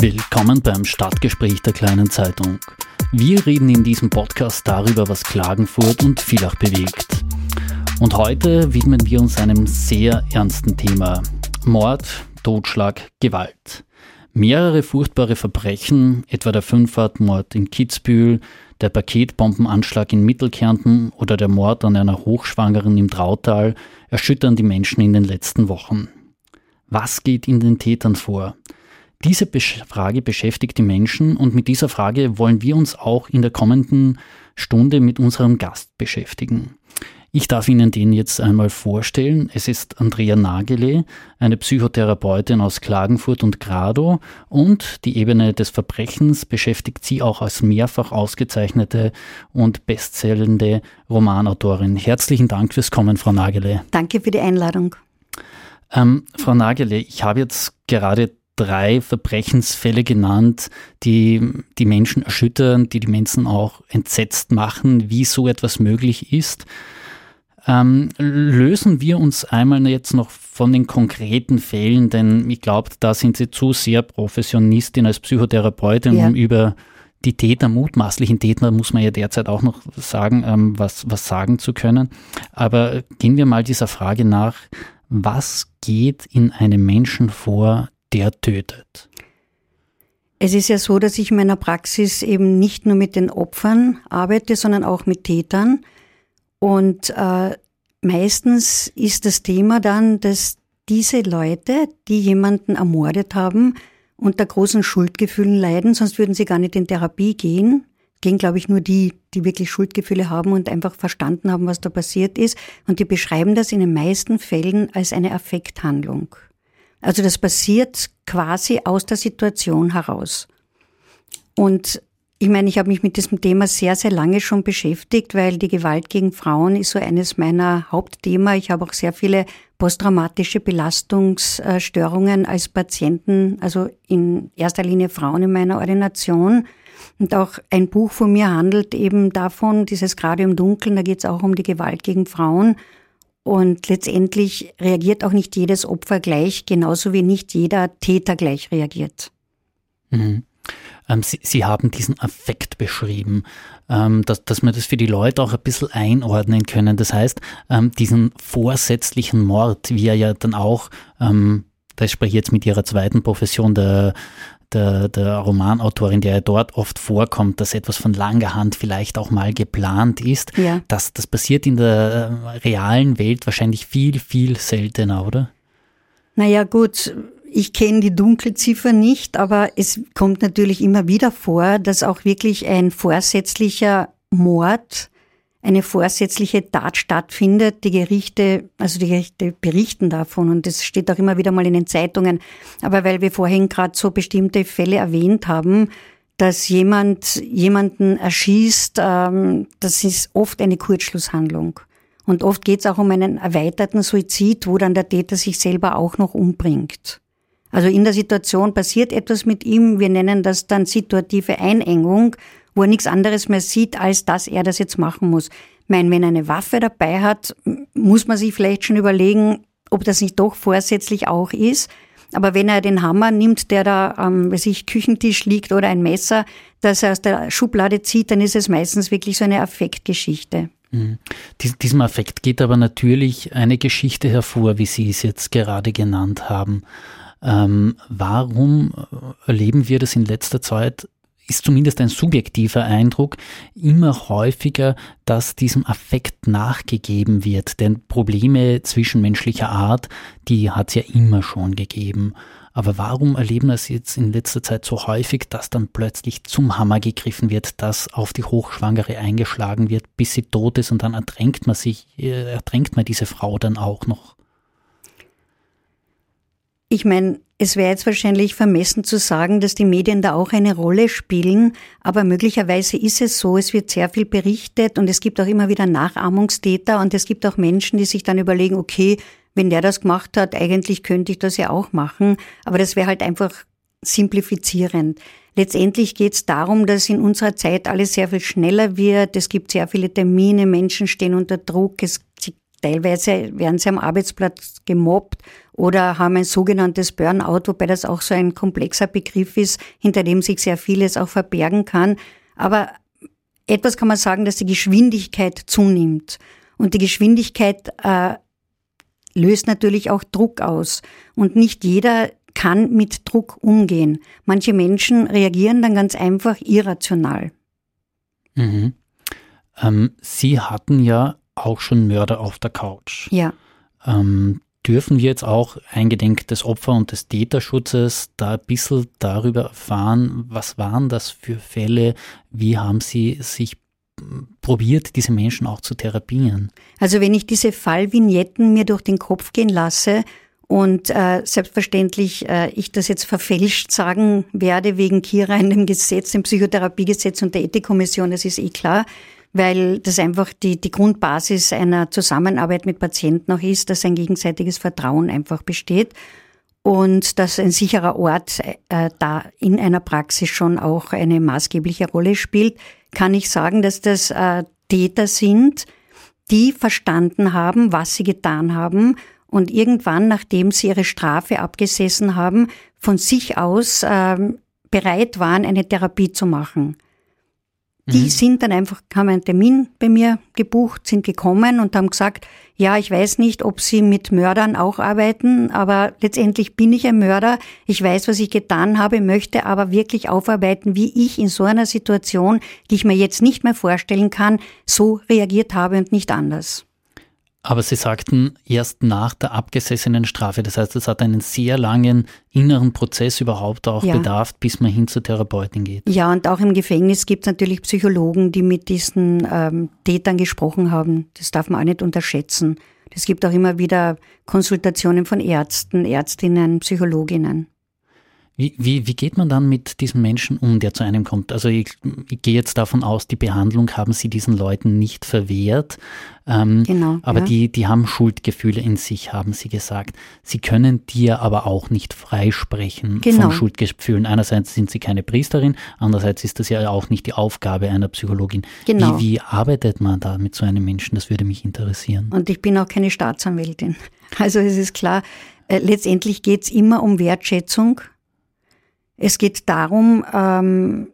Willkommen beim Stadtgespräch der kleinen Zeitung. Wir reden in diesem Podcast darüber, was Klagenfurt und Villach bewegt. Und heute widmen wir uns einem sehr ernsten Thema. Mord, Totschlag, Gewalt. Mehrere furchtbare Verbrechen, etwa der Fünffahrtmord in Kitzbühel, der Paketbombenanschlag in Mittelkärnten oder der Mord an einer Hochschwangeren im Trautal, erschüttern die Menschen in den letzten Wochen. Was geht in den Tätern vor? Diese Frage beschäftigt die Menschen und mit dieser Frage wollen wir uns auch in der kommenden Stunde mit unserem Gast beschäftigen. Ich darf Ihnen den jetzt einmal vorstellen. Es ist Andrea Nagele, eine Psychotherapeutin aus Klagenfurt und Grado und die Ebene des Verbrechens beschäftigt sie auch als mehrfach ausgezeichnete und bestsellende Romanautorin. Herzlichen Dank fürs Kommen, Frau Nagele. Danke für die Einladung. Ähm, Frau Nagele, ich habe jetzt gerade drei Verbrechensfälle genannt, die die Menschen erschüttern, die die Menschen auch entsetzt machen, wie so etwas möglich ist. Ähm, lösen wir uns einmal jetzt noch von den konkreten Fällen, denn ich glaube, da sind Sie zu sehr Professionistin als Psychotherapeutin, ja. um über die Täter, mutmaßlichen Täter, muss man ja derzeit auch noch sagen, ähm, was, was sagen zu können. Aber gehen wir mal dieser Frage nach, was geht in einem Menschen vor, der tötet? Es ist ja so, dass ich in meiner Praxis eben nicht nur mit den Opfern arbeite, sondern auch mit Tätern. Und äh, meistens ist das Thema dann, dass diese Leute, die jemanden ermordet haben, unter großen Schuldgefühlen leiden, sonst würden sie gar nicht in Therapie gehen. Gehen, glaube ich, nur die, die wirklich Schuldgefühle haben und einfach verstanden haben, was da passiert ist. Und die beschreiben das in den meisten Fällen als eine Affekthandlung. Also das passiert quasi aus der Situation heraus. Und ich meine, ich habe mich mit diesem Thema sehr, sehr lange schon beschäftigt, weil die Gewalt gegen Frauen ist so eines meiner Hauptthema. Ich habe auch sehr viele posttraumatische Belastungsstörungen als Patienten, also in erster Linie Frauen in meiner Ordination. Und auch ein Buch von mir handelt eben davon, dieses gerade im Dunkeln, da geht es auch um die Gewalt gegen Frauen. Und letztendlich reagiert auch nicht jedes Opfer gleich, genauso wie nicht jeder Täter gleich reagiert. Mhm. Ähm, Sie, Sie, haben diesen Affekt beschrieben, ähm, dass, dass wir das für die Leute auch ein bisschen einordnen können. Das heißt, ähm, diesen vorsätzlichen Mord, wie er ja dann auch, ähm, da spreche ich jetzt mit Ihrer zweiten Profession, der, der, der Romanautorin, der ja dort oft vorkommt, dass etwas von langer Hand vielleicht auch mal geplant ist. Ja. Das, das passiert in der äh, realen Welt wahrscheinlich viel, viel seltener, oder? Naja, gut ich kenne die Dunkelziffer nicht, aber es kommt natürlich immer wieder vor, dass auch wirklich ein vorsätzlicher Mord, eine vorsätzliche Tat stattfindet. Die Gerichte, also die Gerichte berichten davon und das steht auch immer wieder mal in den Zeitungen. Aber weil wir vorhin gerade so bestimmte Fälle erwähnt haben, dass jemand jemanden erschießt, ähm, das ist oft eine Kurzschlusshandlung. Und oft geht es auch um einen erweiterten Suizid, wo dann der Täter sich selber auch noch umbringt. Also in der Situation passiert etwas mit ihm. Wir nennen das dann situative Einengung, wo er nichts anderes mehr sieht, als dass er das jetzt machen muss. Ich meine, wenn er eine Waffe dabei hat, muss man sich vielleicht schon überlegen, ob das nicht doch vorsätzlich auch ist. Aber wenn er den Hammer nimmt, der da am weiß ich, Küchentisch liegt oder ein Messer, das er aus der Schublade zieht, dann ist es meistens wirklich so eine Affektgeschichte. Mhm. Diesem Affekt geht aber natürlich eine Geschichte hervor, wie Sie es jetzt gerade genannt haben. Ähm, warum erleben wir das in letzter Zeit? Ist zumindest ein subjektiver Eindruck immer häufiger, dass diesem Affekt nachgegeben wird. Denn Probleme zwischenmenschlicher Art, die hat es ja immer schon gegeben. Aber warum erleben wir es jetzt in letzter Zeit so häufig, dass dann plötzlich zum Hammer gegriffen wird, dass auf die Hochschwangere eingeschlagen wird, bis sie tot ist und dann ertränkt man sich, äh, ertränkt man diese Frau dann auch noch? Ich meine, es wäre jetzt wahrscheinlich vermessen zu sagen, dass die Medien da auch eine Rolle spielen, aber möglicherweise ist es so, es wird sehr viel berichtet und es gibt auch immer wieder Nachahmungstäter und es gibt auch Menschen, die sich dann überlegen, okay, wenn der das gemacht hat, eigentlich könnte ich das ja auch machen, aber das wäre halt einfach simplifizierend. Letztendlich geht es darum, dass in unserer Zeit alles sehr viel schneller wird. Es gibt sehr viele Termine, Menschen stehen unter Druck, es teilweise werden sie am Arbeitsplatz gemobbt oder haben ein sogenanntes Burnout, wobei das auch so ein komplexer Begriff ist, hinter dem sich sehr vieles auch verbergen kann. Aber etwas kann man sagen, dass die Geschwindigkeit zunimmt. Und die Geschwindigkeit äh, löst natürlich auch Druck aus. Und nicht jeder kann mit Druck umgehen. Manche Menschen reagieren dann ganz einfach irrational. Mhm. Ähm, Sie hatten ja auch schon Mörder auf der Couch. Ja. Ähm, dürfen wir jetzt auch eingedenk des Opfer- und des Täterschutzes da ein bisschen darüber erfahren, was waren das für Fälle, wie haben Sie sich probiert, diese Menschen auch zu therapieren? Also wenn ich diese Fallvignetten mir durch den Kopf gehen lasse und äh, selbstverständlich äh, ich das jetzt verfälscht sagen werde wegen Kira in dem Gesetz, dem Psychotherapiegesetz und der Ethikkommission, das ist eh klar, weil das einfach die, die Grundbasis einer Zusammenarbeit mit Patienten auch ist, dass ein gegenseitiges Vertrauen einfach besteht und dass ein sicherer Ort äh, da in einer Praxis schon auch eine maßgebliche Rolle spielt, kann ich sagen, dass das äh, Täter sind, die verstanden haben, was sie getan haben und irgendwann, nachdem sie ihre Strafe abgesessen haben, von sich aus ähm, bereit waren, eine Therapie zu machen. Die mhm. sind dann einfach, haben einen Termin bei mir gebucht, sind gekommen und haben gesagt, ja, ich weiß nicht, ob sie mit Mördern auch arbeiten, aber letztendlich bin ich ein Mörder. Ich weiß, was ich getan habe, möchte aber wirklich aufarbeiten, wie ich in so einer Situation, die ich mir jetzt nicht mehr vorstellen kann, so reagiert habe und nicht anders. Aber Sie sagten erst nach der abgesessenen Strafe. Das heißt, es hat einen sehr langen inneren Prozess überhaupt auch ja. bedarf, bis man hin zur Therapeutin geht. Ja, und auch im Gefängnis gibt es natürlich Psychologen, die mit diesen ähm, Tätern gesprochen haben. Das darf man auch nicht unterschätzen. Es gibt auch immer wieder Konsultationen von Ärzten, Ärztinnen, Psychologinnen. Wie, wie, wie geht man dann mit diesem Menschen um, der zu einem kommt? Also ich, ich gehe jetzt davon aus, die Behandlung haben Sie diesen Leuten nicht verwehrt. Ähm, genau. Aber ja. die, die haben Schuldgefühle in sich, haben Sie gesagt. Sie können dir aber auch nicht freisprechen genau. von Schuldgefühlen. Einerseits sind Sie keine Priesterin, andererseits ist das ja auch nicht die Aufgabe einer Psychologin. Genau. Wie, wie arbeitet man da mit so einem Menschen? Das würde mich interessieren. Und ich bin auch keine Staatsanwältin. Also es ist klar, äh, letztendlich geht es immer um Wertschätzung es geht darum, ähm,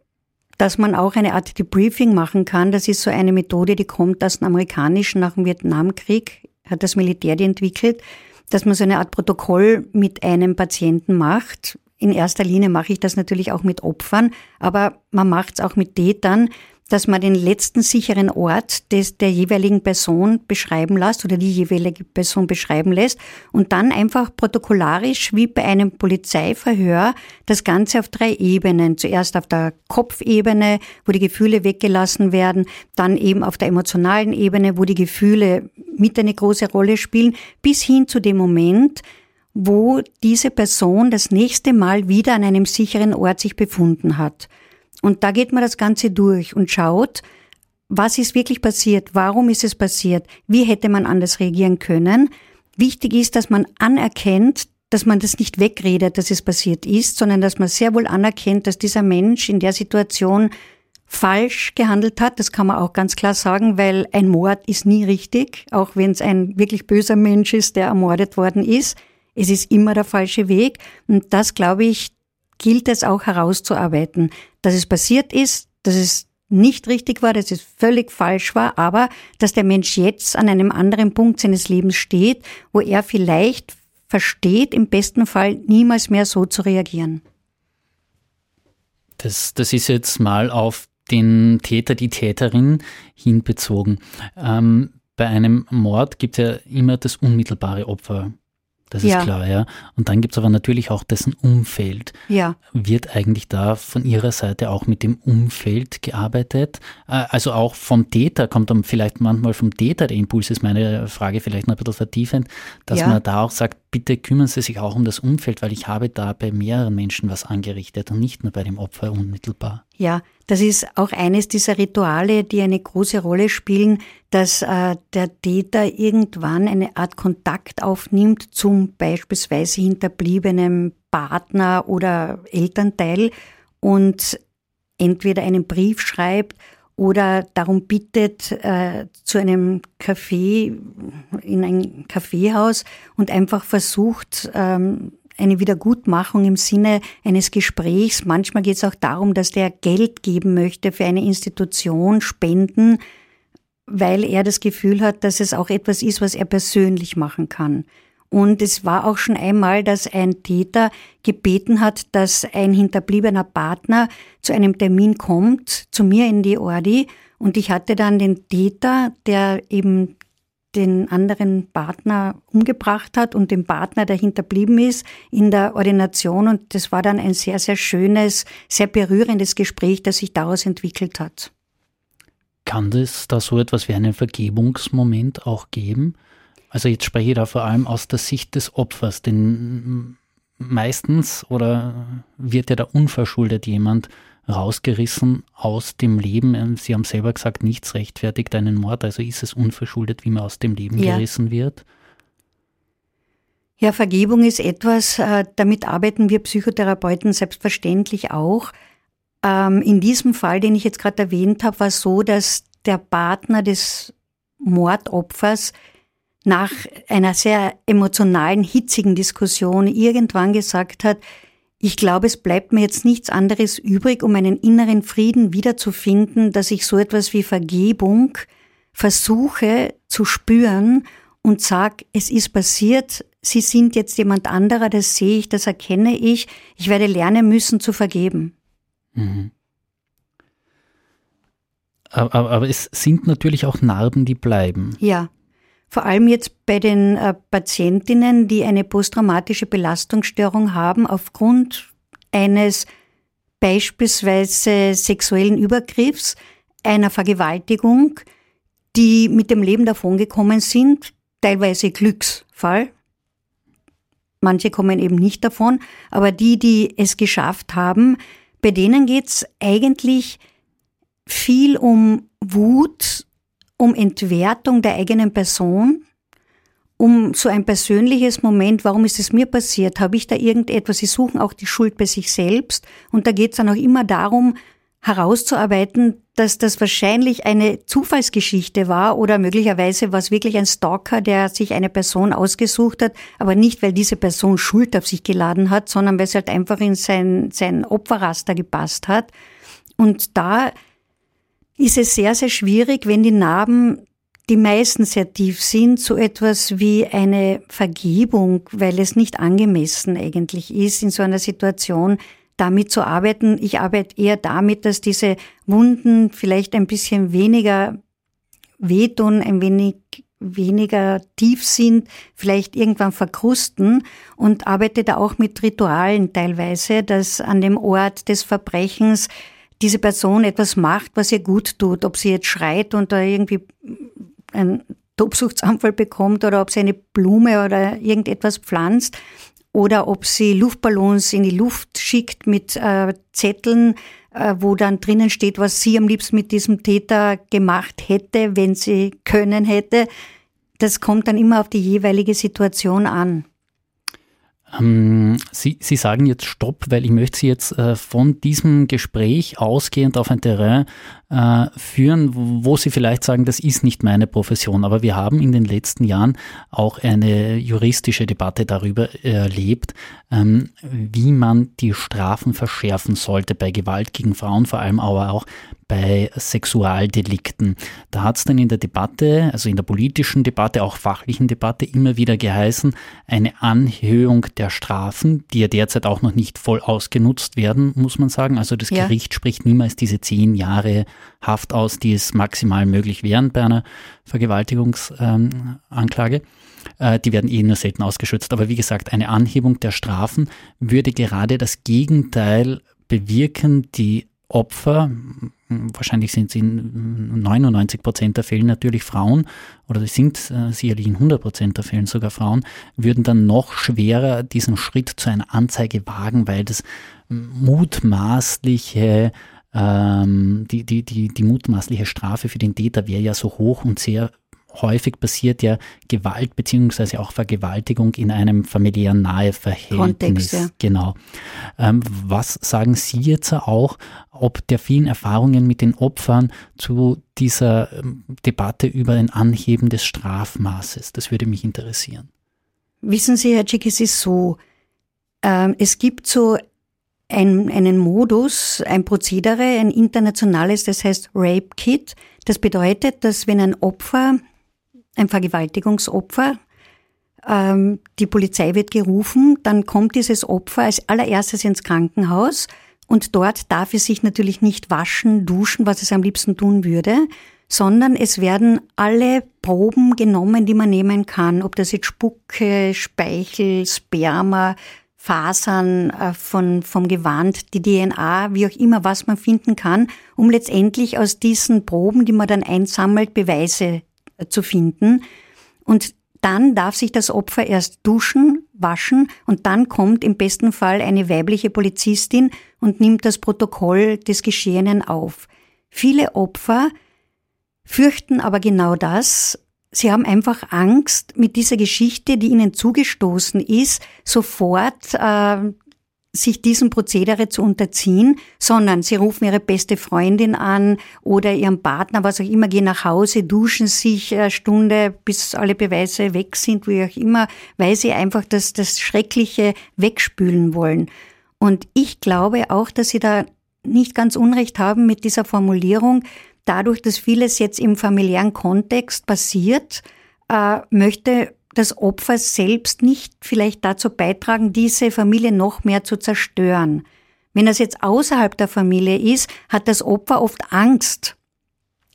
dass man auch eine Art Debriefing machen kann. Das ist so eine Methode, die kommt aus dem amerikanischen nach dem Vietnamkrieg, hat das Militär die entwickelt, dass man so eine Art Protokoll mit einem Patienten macht. In erster Linie mache ich das natürlich auch mit Opfern, aber man macht es auch mit Tätern, dass man den letzten sicheren Ort des, der jeweiligen Person beschreiben lässt oder die jeweilige Person beschreiben lässt und dann einfach protokollarisch wie bei einem Polizeiverhör das Ganze auf drei Ebenen. Zuerst auf der Kopfebene, wo die Gefühle weggelassen werden, dann eben auf der emotionalen Ebene, wo die Gefühle mit eine große Rolle spielen, bis hin zu dem Moment, wo diese Person das nächste Mal wieder an einem sicheren Ort sich befunden hat. Und da geht man das Ganze durch und schaut, was ist wirklich passiert, warum ist es passiert, wie hätte man anders reagieren können. Wichtig ist, dass man anerkennt, dass man das nicht wegredet, dass es passiert ist, sondern dass man sehr wohl anerkennt, dass dieser Mensch in der Situation falsch gehandelt hat. Das kann man auch ganz klar sagen, weil ein Mord ist nie richtig, auch wenn es ein wirklich böser Mensch ist, der ermordet worden ist. Es ist immer der falsche Weg. Und das, glaube ich, gilt es auch herauszuarbeiten, dass es passiert ist, dass es nicht richtig war, dass es völlig falsch war, aber dass der Mensch jetzt an einem anderen Punkt seines Lebens steht, wo er vielleicht versteht, im besten Fall niemals mehr so zu reagieren. Das, das ist jetzt mal auf den Täter, die Täterin hinbezogen. Ähm, bei einem Mord gibt es ja immer das unmittelbare Opfer. Das ja. ist klar, ja. Und dann gibt es aber natürlich auch dessen Umfeld. Ja. Wird eigentlich da von Ihrer Seite auch mit dem Umfeld gearbeitet? Äh, also auch vom Täter, kommt dann vielleicht manchmal vom Täter der Impuls, ist meine Frage vielleicht noch ein bisschen vertiefend, dass ja. man da auch sagt, bitte kümmern Sie sich auch um das Umfeld, weil ich habe da bei mehreren Menschen was angerichtet und nicht nur bei dem Opfer unmittelbar. Ja, das ist auch eines dieser Rituale, die eine große Rolle spielen, dass äh, der Täter irgendwann eine Art Kontakt aufnimmt zum beispielsweise hinterbliebenen Partner oder Elternteil und entweder einen Brief schreibt oder darum bittet, äh, zu einem Café, in ein Kaffeehaus und einfach versucht, ähm, eine Wiedergutmachung im Sinne eines Gesprächs. Manchmal geht es auch darum, dass der Geld geben möchte für eine Institution, Spenden, weil er das Gefühl hat, dass es auch etwas ist, was er persönlich machen kann. Und es war auch schon einmal, dass ein Täter gebeten hat, dass ein hinterbliebener Partner zu einem Termin kommt, zu mir in die Ordi. Und ich hatte dann den Täter, der eben den anderen Partner umgebracht hat und den Partner, der hinterblieben ist, in der Ordination. Und das war dann ein sehr, sehr schönes, sehr berührendes Gespräch, das sich daraus entwickelt hat. Kann es da so etwas wie einen Vergebungsmoment auch geben? Also jetzt spreche ich da vor allem aus der Sicht des Opfers, denn meistens oder wird ja da unverschuldet jemand rausgerissen aus dem Leben. Sie haben selber gesagt, nichts rechtfertigt einen Mord, also ist es unverschuldet, wie man aus dem Leben ja. gerissen wird. Ja, Vergebung ist etwas, äh, damit arbeiten wir Psychotherapeuten selbstverständlich auch. Ähm, in diesem Fall, den ich jetzt gerade erwähnt habe, war es so, dass der Partner des Mordopfers nach einer sehr emotionalen, hitzigen Diskussion irgendwann gesagt hat, ich glaube, es bleibt mir jetzt nichts anderes übrig, um einen inneren Frieden wiederzufinden, dass ich so etwas wie Vergebung versuche zu spüren und sag, es ist passiert, Sie sind jetzt jemand anderer, das sehe ich, das erkenne ich, ich werde lernen müssen zu vergeben. Mhm. Aber, aber, es sind natürlich auch Narben, die bleiben. Ja. Vor allem jetzt bei den äh, Patientinnen, die eine posttraumatische Belastungsstörung haben aufgrund eines beispielsweise sexuellen Übergriffs, einer Vergewaltigung, die mit dem Leben davongekommen sind, teilweise Glücksfall. Manche kommen eben nicht davon, aber die, die es geschafft haben, bei denen geht's eigentlich viel um Wut, um Entwertung der eigenen Person, um so ein persönliches Moment, warum ist es mir passiert, habe ich da irgendetwas, sie suchen auch die Schuld bei sich selbst. Und da geht es dann auch immer darum, herauszuarbeiten, dass das wahrscheinlich eine Zufallsgeschichte war oder möglicherweise war es wirklich ein Stalker, der sich eine Person ausgesucht hat, aber nicht, weil diese Person Schuld auf sich geladen hat, sondern weil es halt einfach in sein, sein Opferraster gepasst hat. Und da ist es sehr, sehr schwierig, wenn die Narben, die meisten sehr tief sind, so etwas wie eine Vergebung, weil es nicht angemessen eigentlich ist, in so einer Situation damit zu arbeiten. Ich arbeite eher damit, dass diese Wunden vielleicht ein bisschen weniger wehtun, ein wenig weniger tief sind, vielleicht irgendwann verkrusten und arbeite da auch mit Ritualen teilweise, dass an dem Ort des Verbrechens diese Person etwas macht, was ihr gut tut, ob sie jetzt schreit und da irgendwie einen Tobsuchtsanfall bekommt oder ob sie eine Blume oder irgendetwas pflanzt oder ob sie Luftballons in die Luft schickt mit äh, Zetteln, äh, wo dann drinnen steht, was sie am liebsten mit diesem Täter gemacht hätte, wenn sie können hätte. Das kommt dann immer auf die jeweilige Situation an. Ähm, Sie, Sie sagen jetzt Stopp, weil ich möchte Sie jetzt äh, von diesem Gespräch ausgehend auf ein Terrain äh, führen, wo Sie vielleicht sagen, das ist nicht meine Profession. Aber wir haben in den letzten Jahren auch eine juristische Debatte darüber erlebt, ähm, wie man die Strafen verschärfen sollte bei Gewalt gegen Frauen, vor allem aber auch bei Sexualdelikten. Da hat es dann in der Debatte, also in der politischen Debatte, auch fachlichen Debatte immer wieder geheißen, eine Anhöhung der Strafen, die ja derzeit auch noch nicht voll ausgenutzt werden, muss man sagen. Also das ja. Gericht spricht niemals diese zehn Jahre Haft aus, die es maximal möglich wären bei einer Vergewaltigungsanklage. Ähm, die werden eh nur selten ausgeschützt. Aber wie gesagt, eine Anhebung der Strafen würde gerade das Gegenteil bewirken. Die Opfer, wahrscheinlich sind sie in 99 Prozent der Fälle natürlich Frauen, oder sie sind äh, sicherlich in 100 Prozent der Fälle sogar Frauen, würden dann noch schwerer diesen Schritt zu einer Anzeige wagen, weil das mutmaßliche ähm, die, die, die, die mutmaßliche Strafe für den Täter wäre ja so hoch und sehr häufig passiert ja Gewalt beziehungsweise auch Vergewaltigung in einem familiären Naheverhältnis. Kontext, ja. Genau. Ähm, was sagen Sie jetzt auch, ob der vielen Erfahrungen mit den Opfern zu dieser ähm, Debatte über ein Anheben des Strafmaßes? Das würde mich interessieren. Wissen Sie, Herr Schick, es ist so, ähm, es gibt so ein, einen Modus, ein Prozedere, ein internationales, das heißt Rape Kit. Das bedeutet, dass wenn ein Opfer, ein Vergewaltigungsopfer, ähm, die Polizei wird gerufen, dann kommt dieses Opfer als allererstes ins Krankenhaus und dort darf es sich natürlich nicht waschen, duschen, was es am liebsten tun würde, sondern es werden alle Proben genommen, die man nehmen kann, ob das jetzt Spucke, Speichel, Sperma, Fasern äh, von, vom Gewand, die DNA, wie auch immer, was man finden kann, um letztendlich aus diesen Proben, die man dann einsammelt, Beweise zu finden. Und dann darf sich das Opfer erst duschen, waschen und dann kommt im besten Fall eine weibliche Polizistin und nimmt das Protokoll des Geschehenen auf. Viele Opfer fürchten aber genau das, Sie haben einfach Angst, mit dieser Geschichte, die Ihnen zugestoßen ist, sofort äh, sich diesem Prozedere zu unterziehen, sondern sie rufen ihre beste Freundin an oder ihren Partner, was auch immer, gehen nach Hause, duschen sich eine Stunde, bis alle Beweise weg sind, wie auch immer, weil sie einfach das, das Schreckliche wegspülen wollen. Und ich glaube auch, dass sie da nicht ganz Unrecht haben mit dieser Formulierung, dadurch, dass vieles jetzt im familiären Kontext passiert, äh, möchte das Opfer selbst nicht vielleicht dazu beitragen, diese Familie noch mehr zu zerstören. Wenn das jetzt außerhalb der Familie ist, hat das Opfer oft Angst,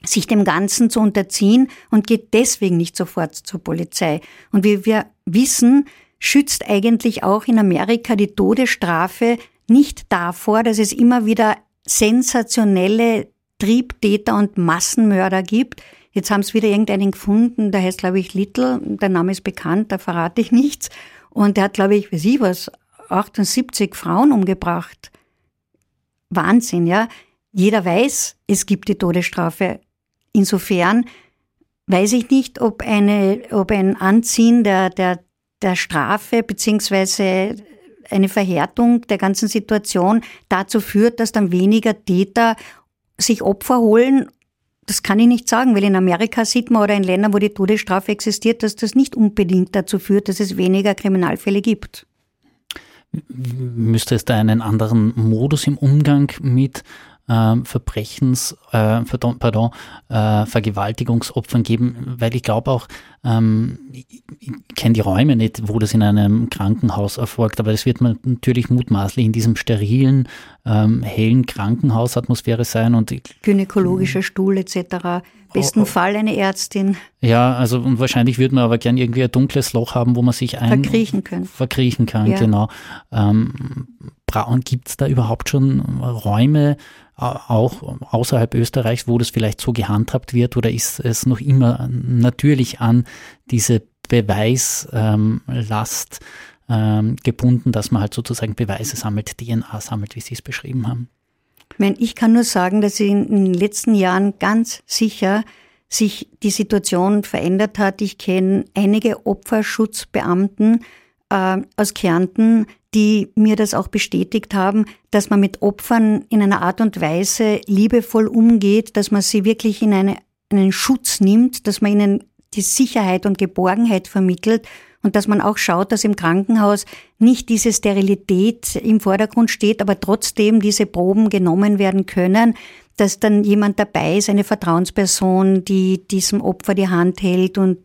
sich dem Ganzen zu unterziehen und geht deswegen nicht sofort zur Polizei. Und wie wir wissen, schützt eigentlich auch in Amerika die Todesstrafe nicht davor, dass es immer wieder sensationelle Triebtäter und Massenmörder gibt. Jetzt haben sie wieder irgendeinen gefunden, der heißt, glaube ich, Little. Der Name ist bekannt, da verrate ich nichts. Und der hat, glaube ich, weiß ich was, 78 Frauen umgebracht. Wahnsinn, ja. Jeder weiß, es gibt die Todesstrafe. Insofern weiß ich nicht, ob eine, ob ein Anziehen der, der, der Strafe beziehungsweise eine Verhärtung der ganzen Situation dazu führt, dass dann weniger Täter sich Opfer holen, das kann ich nicht sagen, weil in Amerika sieht man oder in Ländern, wo die Todesstrafe existiert, dass das nicht unbedingt dazu führt, dass es weniger Kriminalfälle gibt. Müsste es da einen anderen Modus im Umgang mit äh, Verbrechens, äh, pardon, äh, Vergewaltigungsopfern geben, weil ich glaube auch, ähm, ich, ich kenne die Räume nicht, wo das in einem Krankenhaus erfolgt, aber das wird man natürlich mutmaßlich in diesem sterilen, ähm, hellen Krankenhausatmosphäre sein und gynäkologischer Stuhl etc. Besten oh, oh. Fall eine Ärztin. Ja, also und wahrscheinlich würde man aber gern irgendwie ein dunkles Loch haben, wo man sich ein verkriechen kann. Verkriechen kann, ja. genau. Ähm, Gibt es da überhaupt schon Räume, auch außerhalb Österreichs, wo das vielleicht so gehandhabt wird, oder ist es noch immer natürlich an diese Beweislast ähm, gebunden, dass man halt sozusagen Beweise sammelt, DNA sammelt, wie Sie es beschrieben haben? Ich kann nur sagen, dass in den letzten Jahren ganz sicher sich die Situation verändert hat. Ich kenne einige Opferschutzbeamten äh, aus Kärnten, die mir das auch bestätigt haben, dass man mit Opfern in einer Art und Weise liebevoll umgeht, dass man sie wirklich in eine, einen Schutz nimmt, dass man ihnen die Sicherheit und Geborgenheit vermittelt und dass man auch schaut, dass im Krankenhaus nicht diese Sterilität im Vordergrund steht, aber trotzdem diese Proben genommen werden können, dass dann jemand dabei ist, eine Vertrauensperson, die diesem Opfer die Hand hält und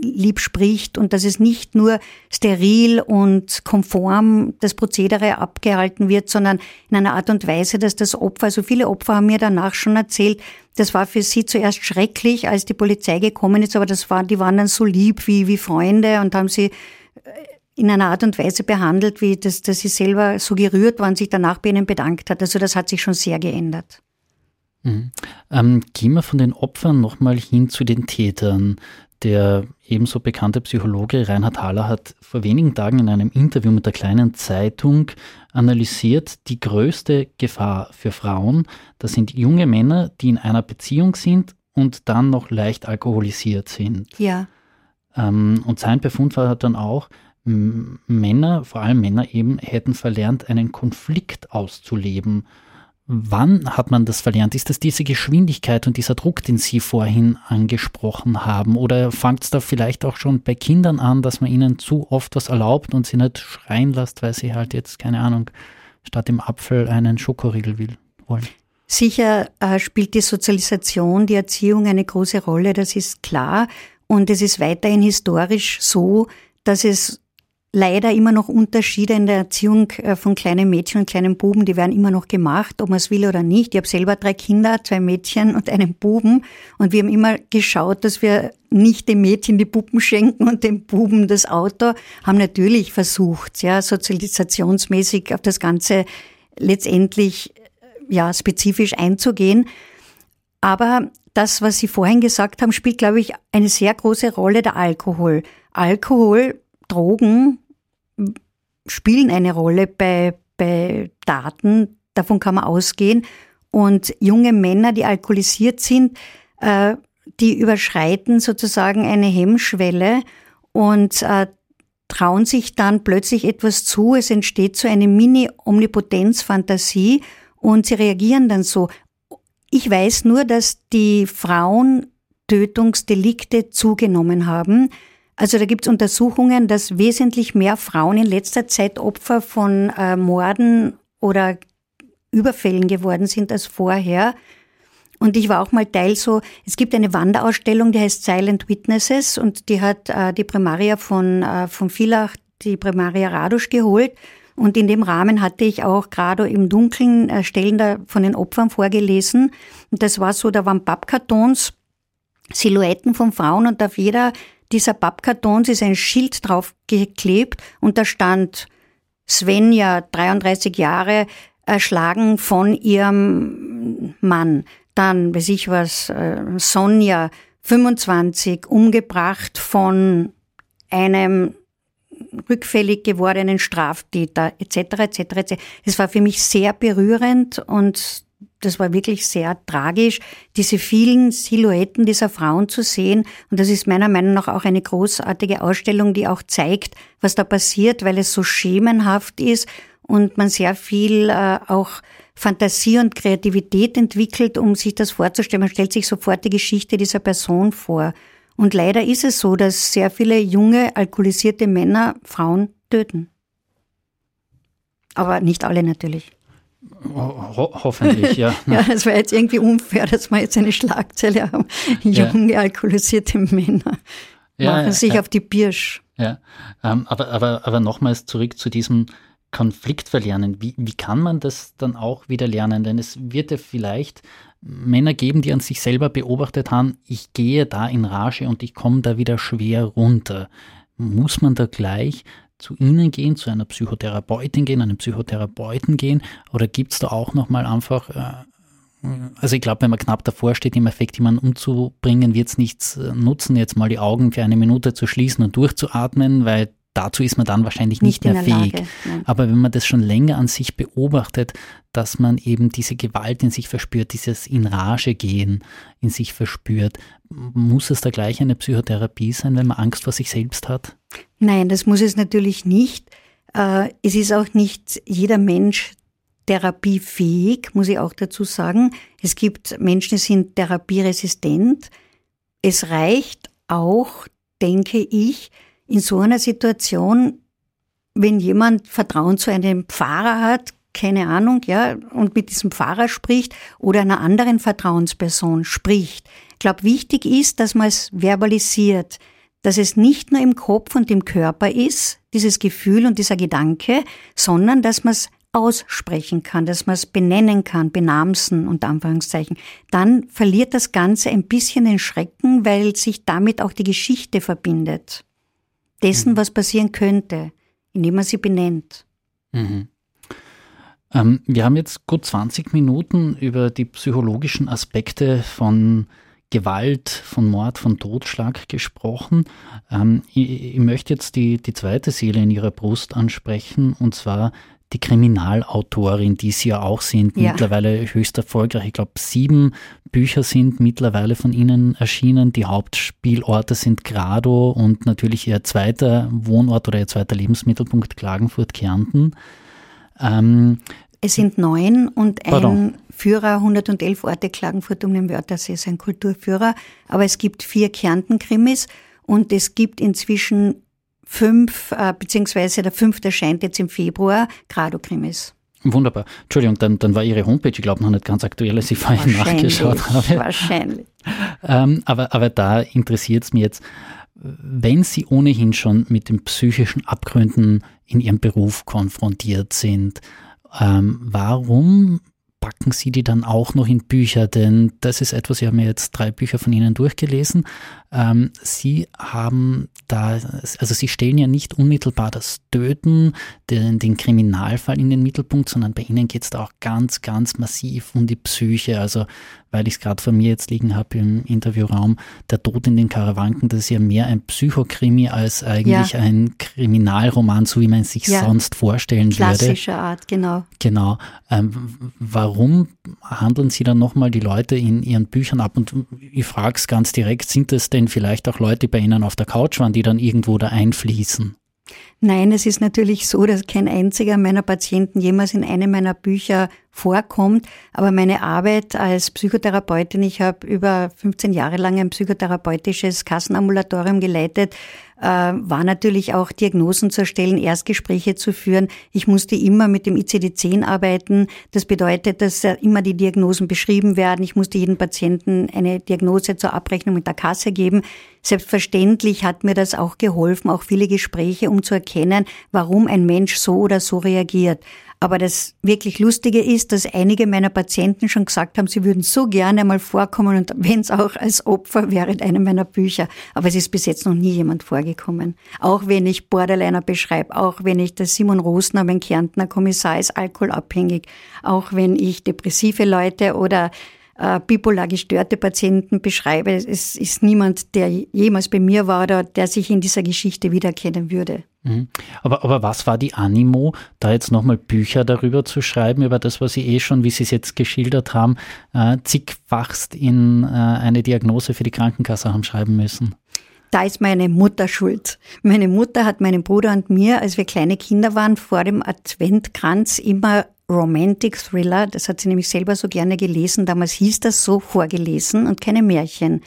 lieb spricht und dass es nicht nur steril und konform das Prozedere abgehalten wird, sondern in einer Art und Weise, dass das Opfer, also viele Opfer haben mir danach schon erzählt, das war für sie zuerst schrecklich, als die Polizei gekommen ist, aber das war, die waren dann so lieb wie, wie Freunde und haben sie äh, in einer Art und Weise behandelt, wie das, dass sie selber so gerührt waren, sich danach bei ihnen bedankt hat. Also das hat sich schon sehr geändert. Mhm. Ähm, gehen wir von den Opfern nochmal hin zu den Tätern. Der ebenso bekannte Psychologe Reinhard Haller hat vor wenigen Tagen in einem Interview mit der kleinen Zeitung analysiert, die größte Gefahr für Frauen, das sind junge Männer, die in einer Beziehung sind und dann noch leicht alkoholisiert sind. Ja. Ähm, und sein Befund war dann auch, Männer, vor allem Männer eben, hätten verlernt, einen Konflikt auszuleben. Wann hat man das verlernt? Ist das diese Geschwindigkeit und dieser Druck, den Sie vorhin angesprochen haben? Oder fängt es da vielleicht auch schon bei Kindern an, dass man ihnen zu oft was erlaubt und sie nicht schreien lässt, weil sie halt jetzt, keine Ahnung, statt dem Apfel einen Schokoriegel will, wollen? Sicher äh, spielt die Sozialisation, die Erziehung eine große Rolle, das ist klar. Und es ist weiterhin historisch so, dass es leider immer noch Unterschiede in der Erziehung äh, von kleinen Mädchen und kleinen Buben, die werden immer noch gemacht, ob man es will oder nicht. Ich habe selber drei Kinder, zwei Mädchen und einen Buben und wir haben immer geschaut, dass wir nicht dem Mädchen die Puppen schenken und dem Buben das Auto, haben natürlich versucht, ja, sozialisationsmäßig auf das Ganze letztendlich ja, spezifisch einzugehen. Aber das, was Sie vorhin gesagt haben, spielt, glaube ich, eine sehr große Rolle der Alkohol. Alkohol Drogen spielen eine Rolle bei, bei Daten, davon kann man ausgehen. Und junge Männer, die alkoholisiert sind, äh, die überschreiten sozusagen eine Hemmschwelle und äh, trauen sich dann plötzlich etwas zu. Es entsteht so eine Mini-Omnipotenz-Fantasie und sie reagieren dann so. Ich weiß nur, dass die Frauen Tötungsdelikte zugenommen haben. Also da gibt es Untersuchungen, dass wesentlich mehr Frauen in letzter Zeit Opfer von äh, Morden oder Überfällen geworden sind als vorher. Und ich war auch mal Teil so, es gibt eine Wanderausstellung, die heißt Silent Witnesses und die hat äh, die Primaria von, äh, von Villach, die Primaria Radusch geholt. Und in dem Rahmen hatte ich auch gerade im Dunkeln äh, Stellen da von den Opfern vorgelesen. Und das war so, da waren Pappkartons, Silhouetten von Frauen und auf jeder dieser Pappkartons ist ein Schild drauf geklebt und da stand Svenja, 33 Jahre, erschlagen von ihrem Mann. Dann, weiß ich was, äh, Sonja, 25, umgebracht von einem rückfällig gewordenen Straftäter, etc., etc., etc. Es war für mich sehr berührend und das war wirklich sehr tragisch, diese vielen Silhouetten dieser Frauen zu sehen. Und das ist meiner Meinung nach auch eine großartige Ausstellung, die auch zeigt, was da passiert, weil es so schemenhaft ist und man sehr viel äh, auch Fantasie und Kreativität entwickelt, um sich das vorzustellen. Man stellt sich sofort die Geschichte dieser Person vor. Und leider ist es so, dass sehr viele junge, alkoholisierte Männer Frauen töten. Aber nicht alle natürlich. Ho hoffentlich, ja. ja, es war jetzt irgendwie unfair, dass wir jetzt eine Schlagzeile haben. Junge, ja. alkoholisierte Männer ja, machen sich ja, auf die Birsch. Ja, ähm, aber, aber, aber nochmals zurück zu diesem Konfliktverlernen. Wie, wie kann man das dann auch wieder lernen? Denn es wird ja vielleicht Männer geben, die an sich selber beobachtet haben, ich gehe da in Rage und ich komme da wieder schwer runter. Muss man da gleich zu Ihnen gehen, zu einer Psychotherapeutin gehen, einem Psychotherapeuten gehen? Oder gibt es da auch nochmal einfach, äh, also ich glaube, wenn man knapp davor steht, im Effekt jemanden umzubringen, wird es nichts äh, nutzen, jetzt mal die Augen für eine Minute zu schließen und durchzuatmen, weil dazu ist man dann wahrscheinlich nicht, nicht mehr fähig. Lage, Aber wenn man das schon länger an sich beobachtet, dass man eben diese Gewalt in sich verspürt, dieses in Rage gehen in sich verspürt, muss es da gleich eine Psychotherapie sein, wenn man Angst vor sich selbst hat? Nein, das muss es natürlich nicht. Äh, es ist auch nicht jeder Mensch therapiefähig, muss ich auch dazu sagen. Es gibt Menschen, die sind therapieresistent. Es reicht auch, denke ich, in so einer Situation, wenn jemand Vertrauen zu einem Pfarrer hat, keine Ahnung, ja, und mit diesem Pfarrer spricht oder einer anderen Vertrauensperson spricht. Ich glaube, wichtig ist, dass man es verbalisiert dass es nicht nur im Kopf und im Körper ist, dieses Gefühl und dieser Gedanke, sondern dass man es aussprechen kann, dass man es benennen kann, benamsen und Anführungszeichen, dann verliert das Ganze ein bisschen den Schrecken, weil sich damit auch die Geschichte verbindet. Dessen, mhm. was passieren könnte, indem man sie benennt. Mhm. Ähm, wir haben jetzt gut 20 Minuten über die psychologischen Aspekte von Gewalt, von Mord, von Totschlag gesprochen. Ähm, ich, ich, möchte jetzt die, die zweite Seele in ihrer Brust ansprechen, und zwar die Kriminalautorin, die Sie ja auch sind, ja. mittlerweile höchst erfolgreich. Ich glaube, sieben Bücher sind mittlerweile von Ihnen erschienen. Die Hauptspielorte sind Grado und natürlich Ihr zweiter Wohnort oder Ihr zweiter Lebensmittelpunkt Klagenfurt-Kärnten. Ähm, es sind neun und ein Pardon. Führer 111 Orte Klagenfurt um den Wörthersee ist ein Kulturführer. Aber es gibt vier Kärnten-Krimis und es gibt inzwischen fünf, äh, beziehungsweise der fünfte erscheint jetzt im Februar, Grado-Krimis. Wunderbar. Entschuldigung, dann, dann war Ihre Homepage, ich glaube, noch nicht ganz aktuell, als ich vorhin nachgeschaut habe. Wahrscheinlich. ähm, aber, aber da interessiert es mich jetzt, wenn Sie ohnehin schon mit den psychischen Abgründen in Ihrem Beruf konfrontiert sind, ähm, warum packen Sie die dann auch noch in Bücher? Denn das ist etwas, ich habe mir jetzt drei Bücher von Ihnen durchgelesen. Ähm, Sie haben da, also Sie stellen ja nicht unmittelbar das Töten, den, den Kriminalfall in den Mittelpunkt, sondern bei Ihnen geht es da auch ganz, ganz massiv um die Psyche. Also weil ich es gerade von mir jetzt liegen habe im Interviewraum, der Tod in den Karawanken, das ist ja mehr ein Psychokrimi als eigentlich ja. ein Kriminalroman, so wie man es sich ja. sonst vorstellen Klassische würde. Klassische Art, genau. Genau. Ähm, warum handeln Sie dann nochmal die Leute in Ihren Büchern ab? Und ich frage es ganz direkt, sind es denn vielleicht auch Leute bei Ihnen auf der Couch waren, die dann irgendwo da einfließen? Nein, es ist natürlich so, dass kein einziger meiner Patienten jemals in einem meiner Bücher vorkommt. Aber meine Arbeit als Psychotherapeutin, ich habe über 15 Jahre lang ein psychotherapeutisches Kassenambulatorium geleitet, äh, war natürlich auch Diagnosen zu erstellen, Erstgespräche zu führen. Ich musste immer mit dem ICD-10 arbeiten. Das bedeutet, dass immer die Diagnosen beschrieben werden. Ich musste jedem Patienten eine Diagnose zur Abrechnung mit der Kasse geben. Selbstverständlich hat mir das auch geholfen, auch viele Gespräche, um zu erkennen, warum ein Mensch so oder so reagiert. Aber das wirklich Lustige ist, dass einige meiner Patienten schon gesagt haben, sie würden so gerne mal vorkommen und wenn es auch als Opfer wäre in einem meiner Bücher. Aber es ist bis jetzt noch nie jemand vorgekommen. Auch wenn ich Borderliner beschreibe, auch wenn ich der Simon Rosner, mein Kärntner Kommissar, ist alkoholabhängig, auch wenn ich depressive Leute oder äh, bipolar gestörte Patienten beschreibe. Es ist niemand, der jemals bei mir war oder der sich in dieser Geschichte wiedererkennen würde. Mhm. Aber, aber was war die Animo, da jetzt nochmal Bücher darüber zu schreiben, über das, was Sie eh schon, wie Sie es jetzt geschildert haben, äh, zigfachst in äh, eine Diagnose für die Krankenkasse haben schreiben müssen? Da ist meine Mutter schuld. Meine Mutter hat meinem Bruder und mir, als wir kleine Kinder waren, vor dem Adventkranz immer Romantic Thriller, das hat sie nämlich selber so gerne gelesen, damals hieß das so, vorgelesen und keine Märchen.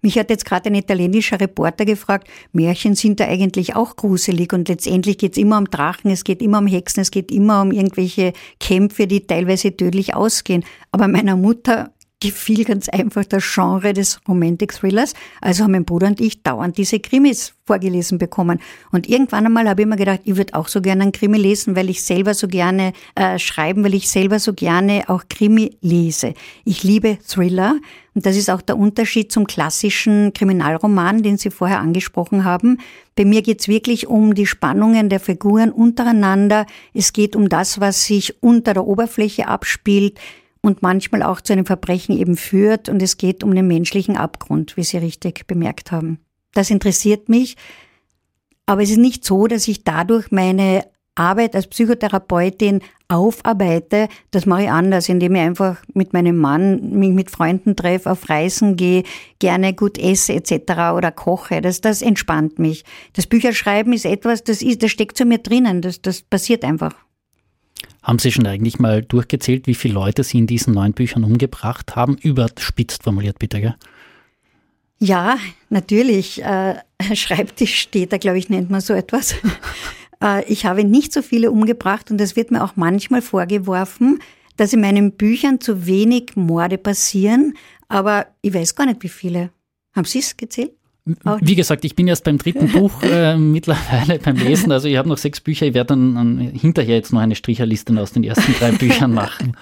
Mich hat jetzt gerade ein italienischer Reporter gefragt, Märchen sind da eigentlich auch gruselig und letztendlich geht es immer um Drachen, es geht immer um Hexen, es geht immer um irgendwelche Kämpfe, die teilweise tödlich ausgehen. Aber meiner Mutter gefiel ganz einfach das Genre des Romantic Thrillers. Also haben mein Bruder und ich dauernd diese Krimis vorgelesen bekommen. Und irgendwann einmal habe ich mir gedacht, ich würde auch so gerne einen Krimi lesen, weil ich selber so gerne äh, schreiben, weil ich selber so gerne auch Krimi lese. Ich liebe Thriller. Und das ist auch der Unterschied zum klassischen Kriminalroman, den Sie vorher angesprochen haben. Bei mir geht es wirklich um die Spannungen der Figuren untereinander. Es geht um das, was sich unter der Oberfläche abspielt und manchmal auch zu einem Verbrechen eben führt. Und es geht um den menschlichen Abgrund, wie Sie richtig bemerkt haben. Das interessiert mich. Aber es ist nicht so, dass ich dadurch meine Arbeit als Psychotherapeutin aufarbeite, das mache ich anders, indem ich einfach mit meinem Mann mich mit Freunden treffe, auf Reisen gehe, gerne gut esse etc. oder koche. Das, das entspannt mich. Das Bücherschreiben ist etwas, das ist, das steckt zu mir drinnen. Das, das passiert einfach. Haben Sie schon eigentlich mal durchgezählt, wie viele Leute Sie in diesen neun Büchern umgebracht haben? Überspitzt formuliert, bitte, gell? Ja, natürlich. Äh, Schreibtisch steht da, glaube ich, nennt man so etwas. äh, ich habe nicht so viele umgebracht und es wird mir auch manchmal vorgeworfen, dass in meinen Büchern zu wenig Morde passieren, aber ich weiß gar nicht, wie viele. Haben Sie es gezählt? Wie gesagt, ich bin erst beim dritten Buch äh, mittlerweile beim Lesen. Also ich habe noch sechs Bücher. Ich werde dann, dann hinterher jetzt noch eine Stricherliste aus den ersten drei Büchern machen.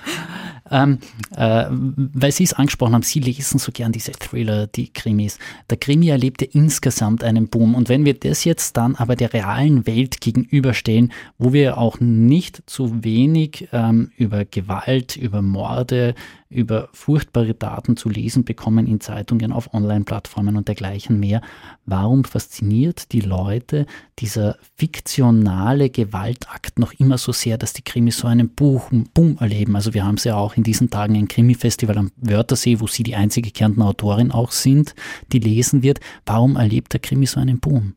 Ähm, äh, weil Sie es angesprochen haben, Sie lesen so gern diese Thriller, die Krimis. Der Krimi erlebt ja insgesamt einen Boom. Und wenn wir das jetzt dann aber der realen Welt gegenüberstellen, wo wir auch nicht zu wenig ähm, über Gewalt, über Morde, über furchtbare Daten zu lesen bekommen in Zeitungen, auf Online-Plattformen und dergleichen mehr. Warum fasziniert die Leute dieser fiktionale Gewaltakt noch immer so sehr, dass die Krimis so einen Boom, Boom erleben? Also wir haben es ja auch in diesen Tagen ein Krimi-Festival am Wörthersee, wo Sie die einzige Kärntner Autorin auch sind, die lesen wird. Warum erlebt der Krimi so einen Boom?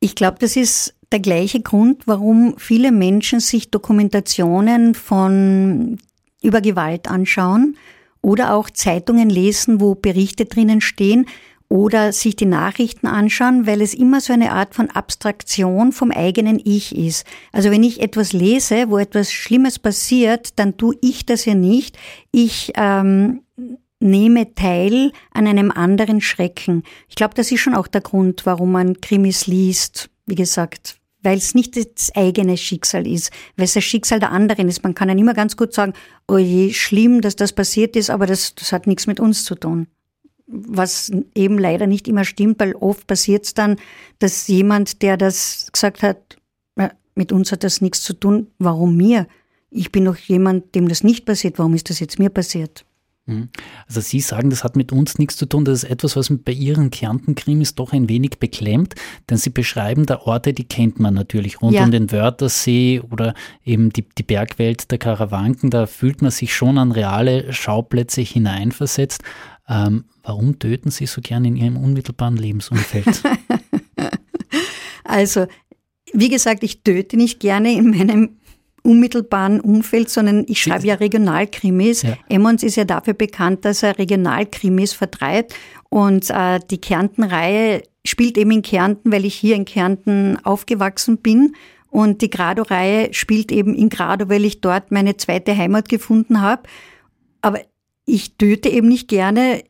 Ich glaube, das ist der gleiche Grund, warum viele Menschen sich Dokumentationen von über Gewalt anschauen oder auch Zeitungen lesen, wo Berichte drinnen stehen oder sich die Nachrichten anschauen, weil es immer so eine Art von Abstraktion vom eigenen Ich ist. Also wenn ich etwas lese, wo etwas Schlimmes passiert, dann tue ich das ja nicht. Ich ähm, nehme teil an einem anderen Schrecken. Ich glaube, das ist schon auch der Grund, warum man Krimis liest. Wie gesagt, weil es nicht das eigene Schicksal ist, weil es das Schicksal der anderen ist. Man kann ja immer ganz gut sagen, oh je, schlimm, dass das passiert ist, aber das, das hat nichts mit uns zu tun. Was eben leider nicht immer stimmt, weil oft passiert es dann, dass jemand, der das gesagt hat, mit uns hat das nichts zu tun, warum mir? Ich bin doch jemand, dem das nicht passiert, warum ist das jetzt mir passiert? Mhm. Also Sie sagen, das hat mit uns nichts zu tun. Das ist etwas, was bei Ihren Kärntenkrimis doch ein wenig beklemmt, denn Sie beschreiben da Orte, die kennt man natürlich, rund ja. um den Wörthersee oder eben die, die Bergwelt der Karawanken. Da fühlt man sich schon an reale Schauplätze hineinversetzt. Ähm, warum töten Sie so gern in Ihrem unmittelbaren Lebensumfeld? also, wie gesagt, ich töte nicht gerne in meinem unmittelbaren Umfeld, sondern ich schreibe ja Regionalkrimis. Ja. Emmons ist ja dafür bekannt, dass er Regionalkrimis vertreibt. Und äh, die Kärnten-Reihe spielt eben in Kärnten, weil ich hier in Kärnten aufgewachsen bin. Und die Grado-Reihe spielt eben in Grado, weil ich dort meine zweite Heimat gefunden habe. Aber ich töte eben nicht gerne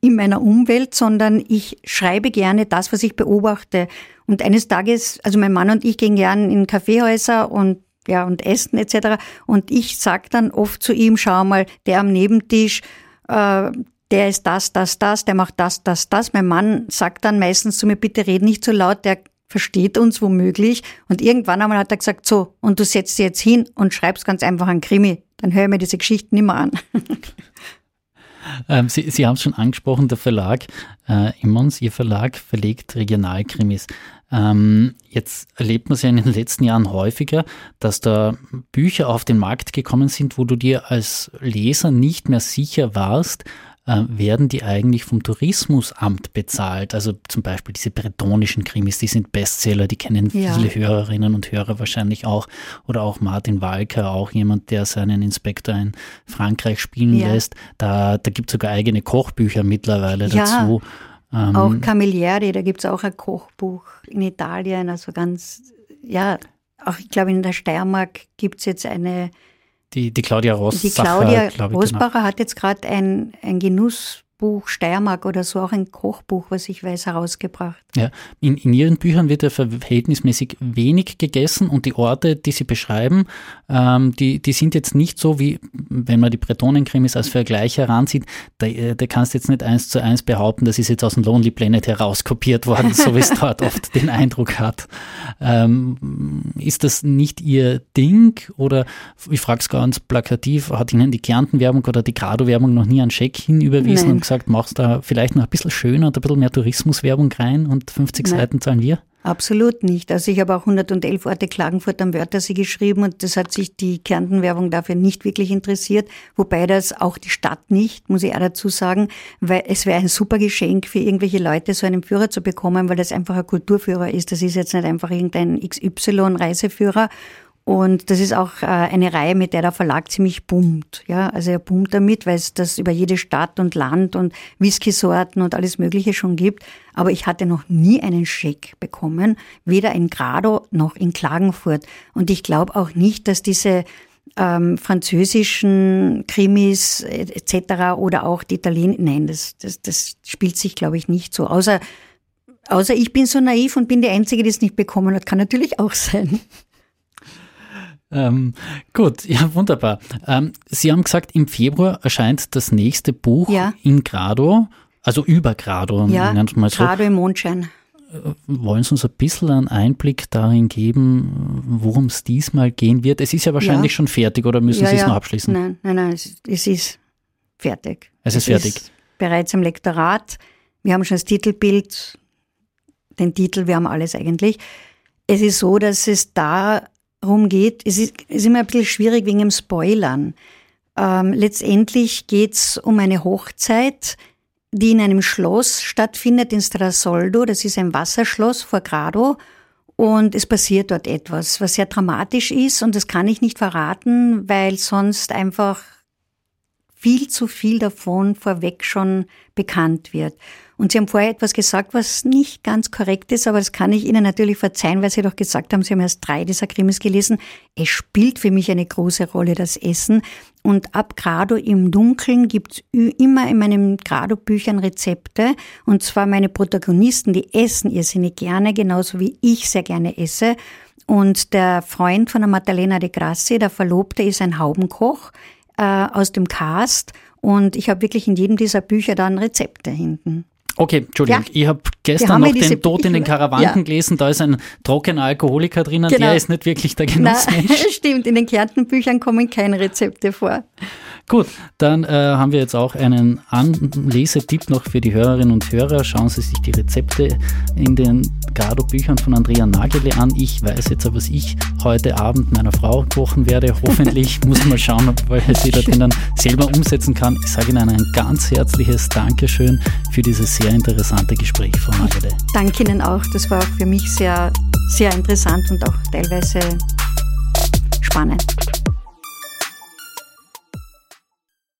in meiner Umwelt, sondern ich schreibe gerne das, was ich beobachte. Und eines Tages, also mein Mann und ich gehen gern in Kaffeehäuser und ja, und Essen etc. Und ich sag dann oft zu ihm, schau mal, der am Nebentisch, äh, der ist das, das, das, der macht das, das, das. Mein Mann sagt dann meistens zu mir, bitte red nicht so laut, der versteht uns womöglich. Und irgendwann einmal hat er gesagt, so, und du setzt dich jetzt hin und schreibst ganz einfach ein Krimi. Dann höre ich mir diese Geschichten mehr an. ähm, Sie, Sie haben es schon angesprochen, der Verlag äh, Immons, Ihr Verlag verlegt Regionalkrimis. Ähm, jetzt erlebt man es ja in den letzten Jahren häufiger, dass da Bücher auf den Markt gekommen sind, wo du dir als Leser nicht mehr sicher warst, äh, werden die eigentlich vom Tourismusamt bezahlt? Also zum Beispiel diese bretonischen Krimis, die sind Bestseller, die kennen ja. viele Hörerinnen und Hörer wahrscheinlich auch. Oder auch Martin Walker, auch jemand, der seinen Inspektor in Frankreich spielen ja. lässt. Da, da gibt es sogar eigene Kochbücher mittlerweile ja. dazu. Ähm, auch Camilleri, da gibt es auch ein Kochbuch in Italien, also ganz, ja, auch ich glaube in der Steiermark gibt es jetzt eine. Die, die Claudia Rosbacher. Die Claudia genau. Rosbacher genau. hat jetzt gerade ein, ein Genuss, Kochbuch Steiermark oder so, auch ein Kochbuch, was ich weiß, herausgebracht. Ja, in, in Ihren Büchern wird ja verhältnismäßig wenig gegessen und die Orte, die Sie beschreiben, ähm, die, die sind jetzt nicht so wie, wenn man die Bretonenkrimis als Vergleich heranzieht, da, äh, da kannst du jetzt nicht eins zu eins behaupten, das ist jetzt aus dem Lonely Planet herauskopiert worden, so wie es dort oft den Eindruck hat. Ähm, ist das nicht Ihr Ding oder ich frage es ganz plakativ, hat Ihnen die Kärnten-Werbung oder die Grado-Werbung noch nie einen Scheck hinüberwiesen Nein. und gesagt, gesagt, machst da vielleicht noch ein bisschen schöner und ein bisschen mehr Tourismuswerbung rein und 50 Nein. Seiten zahlen wir? Absolut nicht. Also ich habe auch 111 Orte Klagenfurt am Wörthersee geschrieben und das hat sich die Kärntenwerbung dafür nicht wirklich interessiert, wobei das auch die Stadt nicht, muss ich auch dazu sagen, weil es wäre ein super Geschenk für irgendwelche Leute, so einen Führer zu bekommen, weil das einfach ein Kulturführer ist. Das ist jetzt nicht einfach irgendein XY-Reiseführer und das ist auch äh, eine Reihe, mit der der Verlag ziemlich boomt. Ja, also er boomt damit, weil es das über jede Stadt und Land und Whisky-Sorten und alles Mögliche schon gibt. Aber ich hatte noch nie einen Scheck bekommen, weder in Grado noch in Klagenfurt. Und ich glaube auch nicht, dass diese ähm, französischen Krimis etc. oder auch die Italiener, nein, das, das, das spielt sich, glaube ich, nicht so. Außer, außer ich bin so naiv und bin die Einzige, die es nicht bekommen hat. Kann natürlich auch sein. Ähm, gut, ja, wunderbar. Ähm, Sie haben gesagt, im Februar erscheint das nächste Buch ja. in Grado, also über Grado. Ja, mal so. Grado im Mondschein. wollen Sie uns ein bisschen einen Einblick darin geben, worum es diesmal gehen wird? Es ist ja wahrscheinlich ja. schon fertig oder müssen ja, Sie es noch abschließen? Nein, nein, nein, es, es ist fertig. Es ist fertig. Ist bereits im Lektorat. Wir haben schon das Titelbild, den Titel, wir haben alles eigentlich. Es ist so, dass es darum geht, es ist, ist immer ein bisschen schwierig wegen dem Spoilern. Ähm, letztendlich geht es um eine Hochzeit, die in einem Schloss stattfindet, in Strasoldo. Das ist ein Wasserschloss vor Grado. Und es passiert dort etwas, was sehr dramatisch ist. Und das kann ich nicht verraten, weil sonst einfach viel zu viel davon vorweg schon bekannt wird. Und Sie haben vorher etwas gesagt, was nicht ganz korrekt ist, aber das kann ich Ihnen natürlich verzeihen, weil Sie doch gesagt haben, Sie haben erst drei dieser Krimis gelesen. Es spielt für mich eine große Rolle, das Essen. Und ab Grado im Dunkeln gibt's immer in meinen Grado-Büchern Rezepte. Und zwar meine Protagonisten, die essen irrsinnig gerne, genauso wie ich sehr gerne esse. Und der Freund von der Maddalena de Grassi, der Verlobte, ist ein Haubenkoch äh, aus dem Cast und ich habe wirklich in jedem dieser Bücher dann Rezepte hinten. Okay, Entschuldigung, ja. ich habe gestern noch den Tod in den Karawanken ja. gelesen, da ist ein trockener Alkoholiker drinnen, genau. der ist nicht wirklich der Genussmensch. Nein, stimmt, in den Kärntenbüchern kommen keine Rezepte vor. Gut, dann äh, haben wir jetzt auch einen Anlesetipp noch für die Hörerinnen und Hörer. Schauen Sie sich die Rezepte in den Grado-Büchern von Andrea Nagele an. Ich weiß jetzt, was ich heute Abend meiner Frau kochen werde. Hoffentlich muss mal schauen, ob ich sie da drinnen selber umsetzen kann. Ich sage Ihnen ein ganz herzliches Dankeschön für dieses sehr interessante Gespräch, Frau Nagele. Danke Ihnen auch. Das war auch für mich sehr, sehr interessant und auch teilweise spannend.